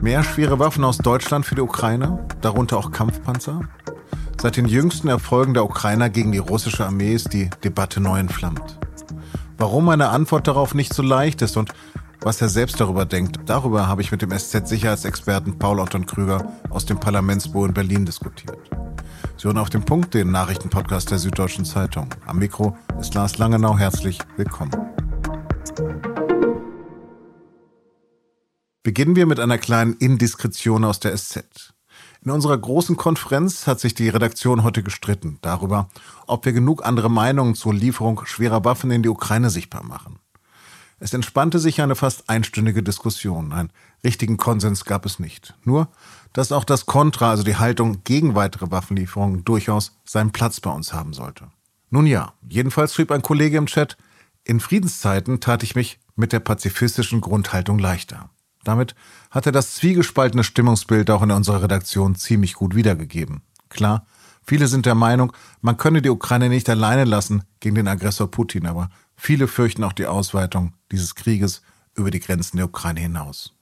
Mehr schwere Waffen aus Deutschland für die Ukraine, darunter auch Kampfpanzer? Seit den jüngsten Erfolgen der Ukrainer gegen die russische Armee ist die Debatte neu entflammt. Warum eine Antwort darauf nicht so leicht ist und was er selbst darüber denkt, darüber habe ich mit dem SZ-Sicherheitsexperten Paul Otton Krüger aus dem Parlamentsbüro in Berlin diskutiert. Sie hören auf dem Punkt den Nachrichtenpodcast der Süddeutschen Zeitung. Am Mikro ist Lars Langenau. Herzlich willkommen. Beginnen wir mit einer kleinen Indiskretion aus der SZ. In unserer großen Konferenz hat sich die Redaktion heute gestritten darüber, ob wir genug andere Meinungen zur Lieferung schwerer Waffen in die Ukraine sichtbar machen. Es entspannte sich eine fast einstündige Diskussion. Einen richtigen Konsens gab es nicht. Nur, dass auch das Kontra, also die Haltung gegen weitere Waffenlieferungen, durchaus seinen Platz bei uns haben sollte. Nun ja, jedenfalls schrieb ein Kollege im Chat, in Friedenszeiten tat ich mich mit der pazifistischen Grundhaltung leichter. Damit hat er das zwiegespaltene Stimmungsbild auch in unserer Redaktion ziemlich gut wiedergegeben. Klar, viele sind der Meinung, man könne die Ukraine nicht alleine lassen gegen den Aggressor Putin, aber viele fürchten auch die Ausweitung dieses Krieges über die Grenzen der Ukraine hinaus.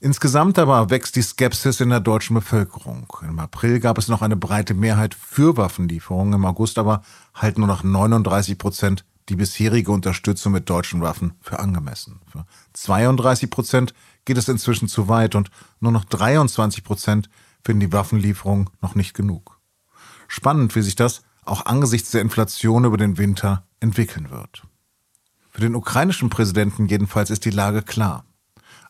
Insgesamt aber wächst die Skepsis in der deutschen Bevölkerung. Im April gab es noch eine breite Mehrheit für Waffenlieferungen, im August aber halten nur noch 39 Prozent die bisherige Unterstützung mit deutschen Waffen für angemessen. Für 32 Prozent geht es inzwischen zu weit und nur noch 23 Prozent finden die Waffenlieferung noch nicht genug. Spannend, wie sich das auch angesichts der Inflation über den Winter entwickeln wird. Für den ukrainischen Präsidenten jedenfalls ist die Lage klar.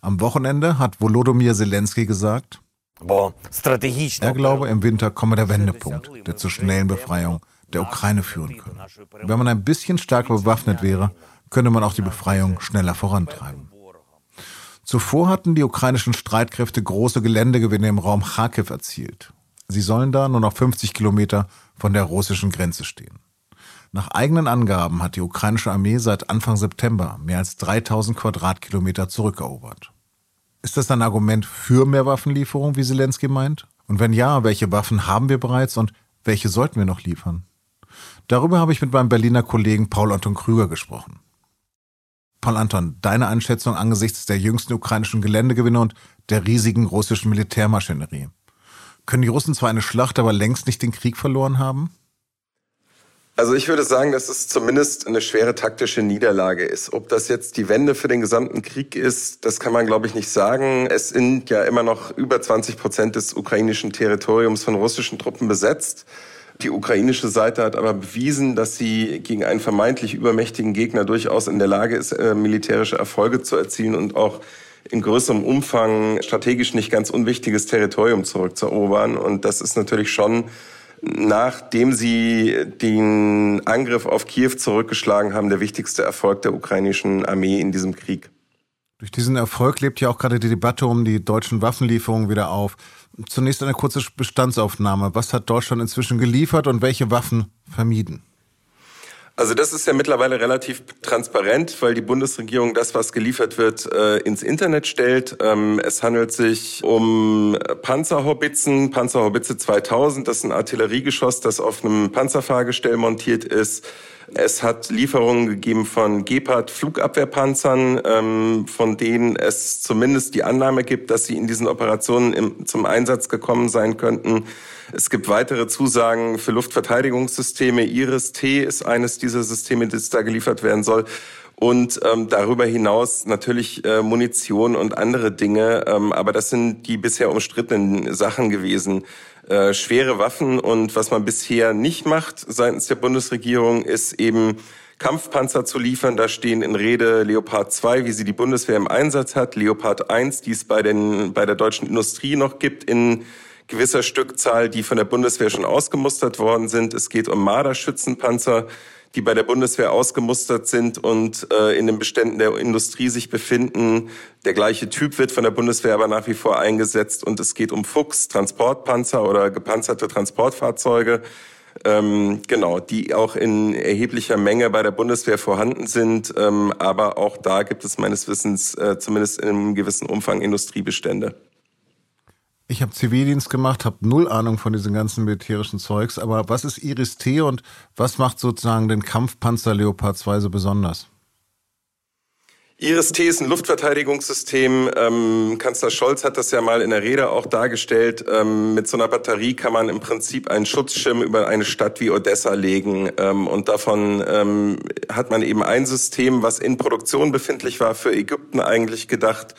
Am Wochenende hat Volodymyr Zelensky gesagt, er glaube, im Winter komme der Wendepunkt, der zur schnellen Befreiung der Ukraine führen könne. Wenn man ein bisschen stärker bewaffnet wäre, könnte man auch die Befreiung schneller vorantreiben. Zuvor hatten die ukrainischen Streitkräfte große Geländegewinne im Raum Kharkiv erzielt. Sie sollen da nur noch 50 Kilometer von der russischen Grenze stehen. Nach eigenen Angaben hat die ukrainische Armee seit Anfang September mehr als 3000 Quadratkilometer zurückerobert. Ist das ein Argument für mehr Waffenlieferung, wie Zelensky meint? Und wenn ja, welche Waffen haben wir bereits und welche sollten wir noch liefern? Darüber habe ich mit meinem Berliner Kollegen Paul Anton Krüger gesprochen. Paul Anton, deine Einschätzung angesichts der jüngsten ukrainischen Geländegewinne und der riesigen russischen Militärmaschinerie. Können die Russen zwar eine Schlacht, aber längst nicht den Krieg verloren haben? Also ich würde sagen, dass es zumindest eine schwere taktische Niederlage ist. Ob das jetzt die Wende für den gesamten Krieg ist, das kann man, glaube ich, nicht sagen. Es sind ja immer noch über 20 Prozent des ukrainischen Territoriums von russischen Truppen besetzt. Die ukrainische Seite hat aber bewiesen, dass sie gegen einen vermeintlich übermächtigen Gegner durchaus in der Lage ist, äh, militärische Erfolge zu erzielen und auch in größerem Umfang strategisch nicht ganz unwichtiges Territorium zurückzuerobern. Und das ist natürlich schon, nachdem sie den Angriff auf Kiew zurückgeschlagen haben, der wichtigste Erfolg der ukrainischen Armee in diesem Krieg. Durch diesen Erfolg lebt ja auch gerade die Debatte um die deutschen Waffenlieferungen wieder auf. Zunächst eine kurze Bestandsaufnahme. Was hat Deutschland inzwischen geliefert und welche Waffen vermieden? Also das ist ja mittlerweile relativ transparent, weil die Bundesregierung das, was geliefert wird, äh, ins Internet stellt. Ähm, es handelt sich um Panzerhaubitzen, Panzerhaubitze 2000. Das ist ein Artilleriegeschoss, das auf einem Panzerfahrgestell montiert ist. Es hat Lieferungen gegeben von Gepard Flugabwehrpanzern, ähm, von denen es zumindest die Annahme gibt, dass sie in diesen Operationen im, zum Einsatz gekommen sein könnten. Es gibt weitere Zusagen für Luftverteidigungssysteme. Iris-T ist eines dieser Systeme, das da geliefert werden soll. Und ähm, darüber hinaus natürlich äh, Munition und andere Dinge. Ähm, aber das sind die bisher umstrittenen Sachen gewesen. Äh, schwere Waffen und was man bisher nicht macht seitens der Bundesregierung ist eben Kampfpanzer zu liefern. Da stehen in Rede Leopard 2, wie sie die Bundeswehr im Einsatz hat, Leopard 1, die es bei, den, bei der deutschen Industrie noch gibt in gewisser Stückzahl, die von der Bundeswehr schon ausgemustert worden sind. Es geht um Marderschützenpanzer, die bei der Bundeswehr ausgemustert sind und äh, in den Beständen der Industrie sich befinden. Der gleiche Typ wird von der Bundeswehr aber nach wie vor eingesetzt und es geht um Fuchs, Transportpanzer oder gepanzerte Transportfahrzeuge. Ähm, genau, die auch in erheblicher Menge bei der Bundeswehr vorhanden sind. Ähm, aber auch da gibt es meines Wissens äh, zumindest in einem gewissen Umfang Industriebestände. Ich habe Zivildienst gemacht, habe null Ahnung von diesem ganzen militärischen Zeugs, aber was ist Iris T und was macht sozusagen den Kampfpanzer Leopard 2 so besonders? Iris-T ist ein Luftverteidigungssystem. Ähm, Kanzler Scholz hat das ja mal in der Rede auch dargestellt. Ähm, mit so einer Batterie kann man im Prinzip einen Schutzschirm über eine Stadt wie Odessa legen. Ähm, und davon ähm, hat man eben ein System, was in Produktion befindlich war, für Ägypten eigentlich gedacht,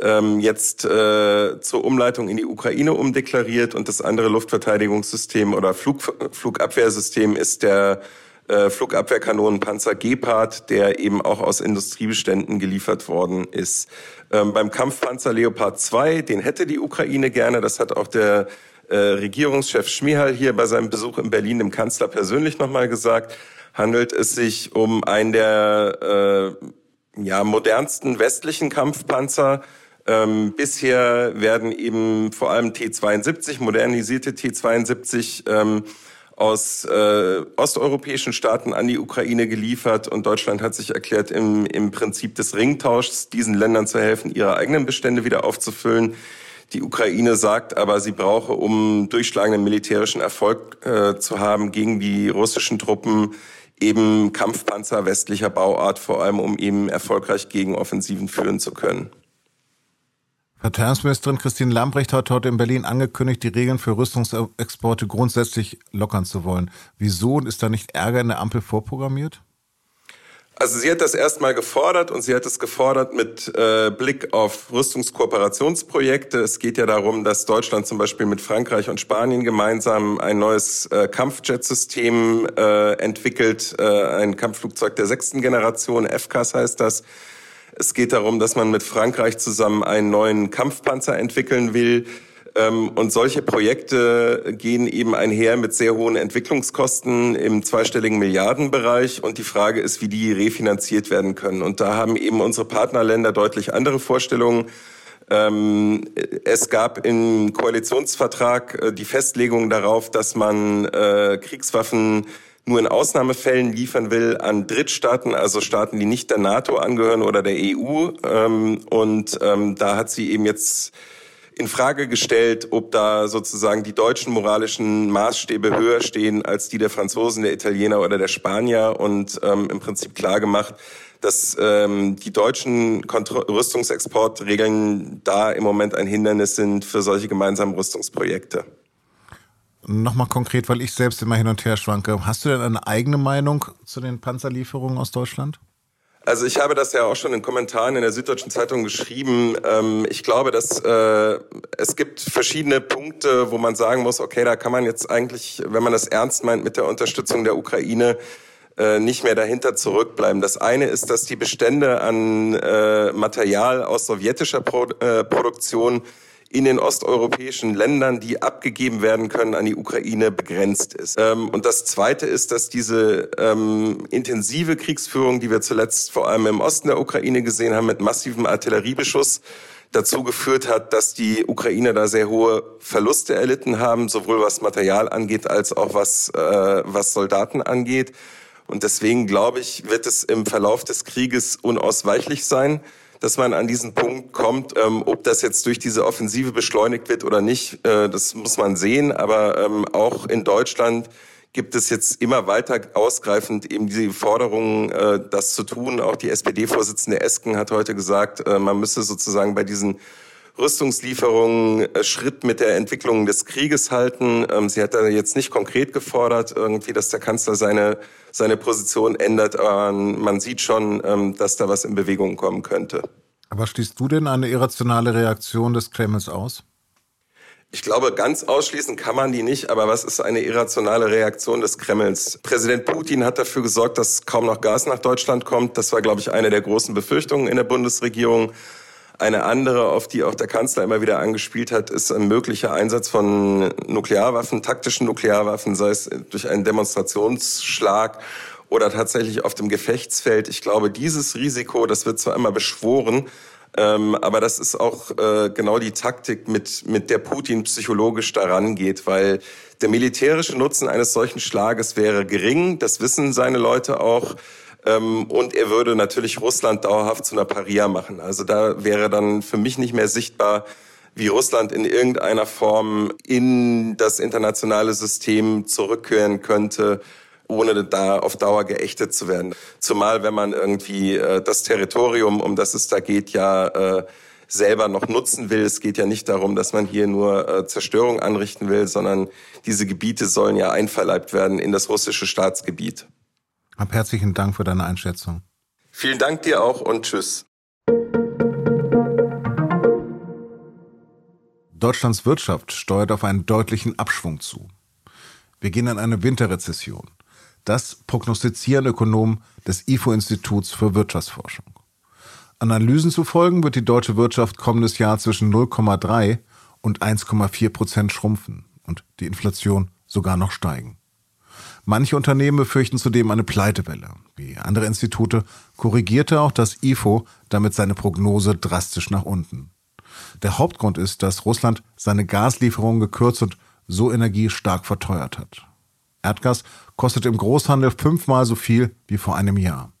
ähm, jetzt äh, zur Umleitung in die Ukraine umdeklariert. Und das andere Luftverteidigungssystem oder Flug, Flugabwehrsystem ist der äh, Flugabwehrkanonenpanzer Gepard, der eben auch aus Industriebeständen geliefert worden ist. Ähm, beim Kampfpanzer Leopard 2, den hätte die Ukraine gerne. Das hat auch der äh, Regierungschef Schmihal hier bei seinem Besuch in Berlin dem Kanzler persönlich nochmal gesagt. Handelt es sich um einen der äh, ja, modernsten westlichen Kampfpanzer. Ähm, bisher werden eben vor allem T-72, modernisierte T-72, ähm, aus äh, osteuropäischen Staaten an die Ukraine geliefert und Deutschland hat sich erklärt, im, im Prinzip des Ringtauschs diesen Ländern zu helfen, ihre eigenen Bestände wieder aufzufüllen. Die Ukraine sagt aber, sie brauche, um durchschlagenden militärischen Erfolg äh, zu haben gegen die russischen Truppen, eben Kampfpanzer westlicher Bauart, vor allem um eben erfolgreich gegen Offensiven führen zu können. Verteidigungsministerin Christine Lambrecht hat heute in Berlin angekündigt, die Regeln für Rüstungsexporte grundsätzlich lockern zu wollen. Wieso ist da nicht Ärger in der Ampel vorprogrammiert? Also sie hat das erstmal gefordert und sie hat es gefordert mit äh, Blick auf Rüstungskooperationsprojekte. Es geht ja darum, dass Deutschland zum Beispiel mit Frankreich und Spanien gemeinsam ein neues äh, Kampfjetsystem äh, entwickelt, äh, ein Kampfflugzeug der sechsten Generation, FCAS heißt das es geht darum, dass man mit Frankreich zusammen einen neuen Kampfpanzer entwickeln will. Ähm, und solche Projekte gehen eben einher mit sehr hohen Entwicklungskosten im zweistelligen Milliardenbereich. Und die Frage ist, wie die refinanziert werden können. Und da haben eben unsere Partnerländer deutlich andere Vorstellungen. Ähm, es gab im Koalitionsvertrag äh, die Festlegung darauf, dass man äh, Kriegswaffen nur in Ausnahmefällen liefern will an Drittstaaten, also Staaten, die nicht der NATO angehören oder der EU. Ähm, und ähm, da hat sie eben jetzt in Frage gestellt, ob da sozusagen die deutschen moralischen Maßstäbe höher stehen als die der Franzosen, der Italiener oder der Spanier und ähm, im Prinzip klar gemacht, dass ähm, die deutschen Kontro Rüstungsexportregeln da im Moment ein Hindernis sind für solche gemeinsamen Rüstungsprojekte. Nochmal konkret, weil ich selbst immer hin und her schwanke. Hast du denn eine eigene Meinung zu den Panzerlieferungen aus Deutschland? Also ich habe das ja auch schon in Kommentaren in der Süddeutschen Zeitung geschrieben. Ähm, ich glaube, dass äh, es gibt verschiedene Punkte, wo man sagen muss, okay, da kann man jetzt eigentlich, wenn man das ernst meint mit der Unterstützung der Ukraine, äh, nicht mehr dahinter zurückbleiben. Das eine ist, dass die Bestände an äh, Material aus sowjetischer Produktion in den osteuropäischen Ländern, die abgegeben werden können an die Ukraine, begrenzt ist. Ähm, und das Zweite ist, dass diese ähm, intensive Kriegsführung, die wir zuletzt vor allem im Osten der Ukraine gesehen haben, mit massivem Artilleriebeschuss, dazu geführt hat, dass die Ukrainer da sehr hohe Verluste erlitten haben, sowohl was Material angeht als auch was, äh, was Soldaten angeht. Und deswegen glaube ich, wird es im Verlauf des Krieges unausweichlich sein, dass man an diesen Punkt kommt. Ähm, ob das jetzt durch diese Offensive beschleunigt wird oder nicht, äh, das muss man sehen. Aber ähm, auch in Deutschland gibt es jetzt immer weiter ausgreifend eben diese Forderungen, äh, das zu tun. Auch die SPD-Vorsitzende Esken hat heute gesagt, äh, man müsse sozusagen bei diesen Rüstungslieferungen äh, Schritt mit der Entwicklung des Krieges halten. Ähm, sie hat da jetzt nicht konkret gefordert, irgendwie, dass der Kanzler seine seine Position ändert. Aber man sieht schon, ähm, dass da was in Bewegung kommen könnte. Aber schließt du denn eine irrationale Reaktion des Kremls aus? Ich glaube, ganz ausschließen kann man die nicht, aber was ist eine irrationale Reaktion des Kremls? Präsident Putin hat dafür gesorgt, dass kaum noch Gas nach Deutschland kommt. Das war, glaube ich, eine der großen Befürchtungen in der Bundesregierung. Eine andere, auf die auch der Kanzler immer wieder angespielt hat, ist ein möglicher Einsatz von Nuklearwaffen, taktischen Nuklearwaffen, sei es durch einen Demonstrationsschlag oder tatsächlich auf dem Gefechtsfeld. Ich glaube, dieses Risiko, das wird zwar immer beschworen, ähm, aber das ist auch äh, genau die Taktik, mit, mit der Putin psychologisch daran geht, weil der militärische Nutzen eines solchen Schlages wäre gering. Das wissen seine Leute auch. Ähm, und er würde natürlich Russland dauerhaft zu einer Paria machen. Also da wäre dann für mich nicht mehr sichtbar, wie Russland in irgendeiner Form in das internationale System zurückkehren könnte. ohne da auf Dauer geächtet zu werden. Zumal wenn man irgendwie äh, das Territorium, um das es da geht, ja äh, selber noch nutzen will. Es geht ja nicht darum, dass man hier nur äh, Zerstörung anrichten will, sondern diese Gebiete sollen ja einverleibt werden in das russische Staatsgebiet. Hab herzlichen Dank für deine Einschätzung. Vielen Dank dir auch und tschüss. Deutschlands Wirtschaft steuert auf einen deutlichen Abschwung zu. Wir gehen in eine Winterrezession. Das prognostizieren Ökonomen des IFO-Instituts für Wirtschaftsforschung. Analysen zu folgen wird die deutsche Wirtschaft kommendes Jahr zwischen 0,3 und 1,4 Prozent schrumpfen und die Inflation sogar noch steigen. Manche Unternehmen befürchten zudem eine Pleitewelle. Wie andere Institute korrigierte auch das IFO damit seine Prognose drastisch nach unten. Der Hauptgrund ist, dass Russland seine Gaslieferungen gekürzt und so Energie stark verteuert hat. Erdgas kostet im Großhandel fünfmal so viel wie vor einem Jahr.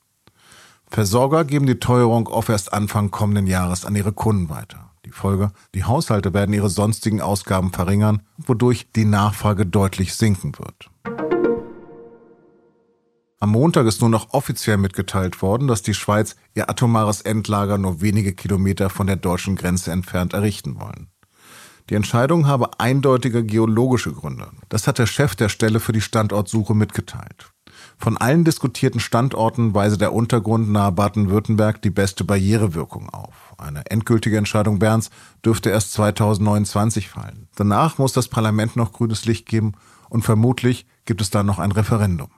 Versorger geben die Teuerung oft erst Anfang kommenden Jahres an ihre Kunden weiter. Die Folge, die Haushalte werden ihre sonstigen Ausgaben verringern, wodurch die Nachfrage deutlich sinken wird. Am Montag ist nur noch offiziell mitgeteilt worden, dass die Schweiz ihr atomares Endlager nur wenige Kilometer von der deutschen Grenze entfernt errichten wollen. Die Entscheidung habe eindeutige geologische Gründe. Das hat der Chef der Stelle für die Standortsuche mitgeteilt. Von allen diskutierten Standorten weise der Untergrund nahe Baden-Württemberg die beste Barrierewirkung auf. Eine endgültige Entscheidung Berns dürfte erst 2029 fallen. Danach muss das Parlament noch grünes Licht geben und vermutlich gibt es dann noch ein Referendum.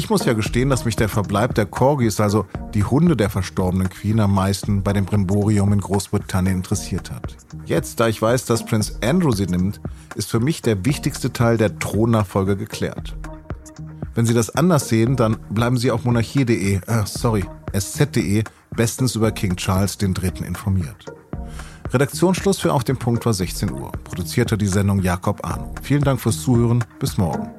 Ich muss ja gestehen, dass mich der Verbleib der Corgis, also die Hunde der verstorbenen Queen, am meisten bei dem Brimborium in Großbritannien interessiert hat. Jetzt, da ich weiß, dass Prince Andrew sie nimmt, ist für mich der wichtigste Teil der Thronnachfolge geklärt. Wenn Sie das anders sehen, dann bleiben Sie auf monarchie.de, äh, sorry, sz.de bestens über King Charles III. informiert. Redaktionsschluss für Auf dem Punkt war 16 Uhr. Produzierte die Sendung Jakob Arno. Vielen Dank fürs Zuhören. Bis morgen.